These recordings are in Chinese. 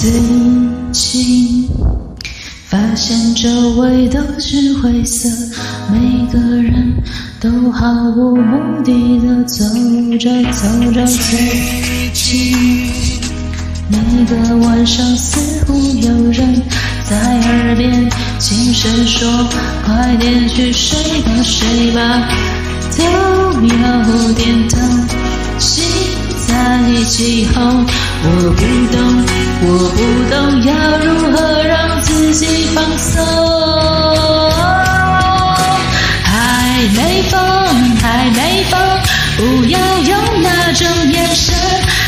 最近发现周围都是灰色，每个人都毫无目的的走着走着。最近每个晚上似乎有人。在耳边轻声说：“快点去睡吧，睡吧，都有点疼，心在起哄。”我不懂，我不懂要如何让自己放松。还没疯，还没疯，不要用那种眼神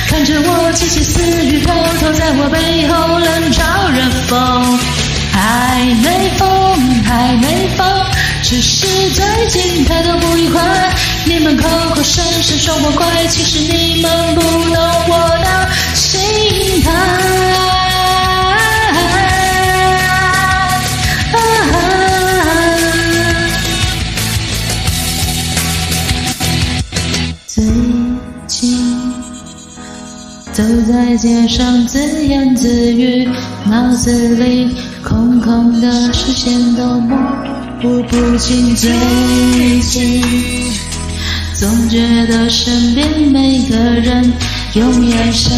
看着我窃窃私语，偷偷在我背后只是最近太多不愉快。你们口口声声说我乖，其实你们不懂我的心态。最近走在街上自言自语，脑子里空空的视线都模糊不清。最近。总觉得身边每个人用眼神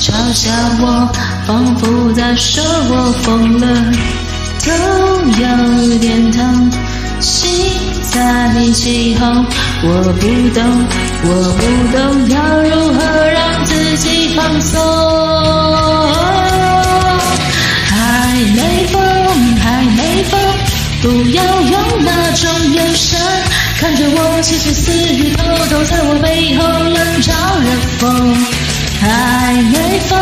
嘲笑我，仿佛在说我疯了，头有点疼，心在起哄。我不懂，我不懂要如何让自己放松。还没疯，还没疯，不要用那种眼神。看着我窃窃私语，偷偷在我背后冷嘲热讽。还没疯，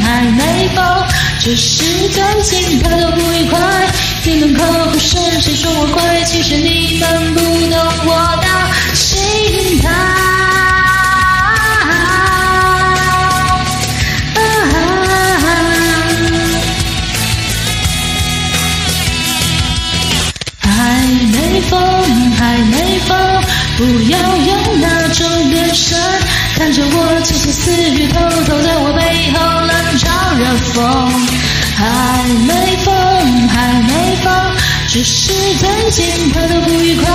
还没疯，只是最近太多不愉快。你们口口声声说我坏，其实你们不懂我的心态。疯还没疯，不要用那种眼神看着我，窃窃私语，偷偷在我背后冷嘲热讽。还没疯，还没疯，只是最近太多不愉快。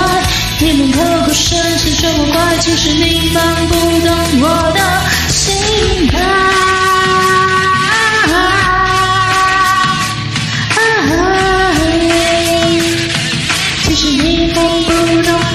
你们口口声声说我乖，其实你们不懂我的心态。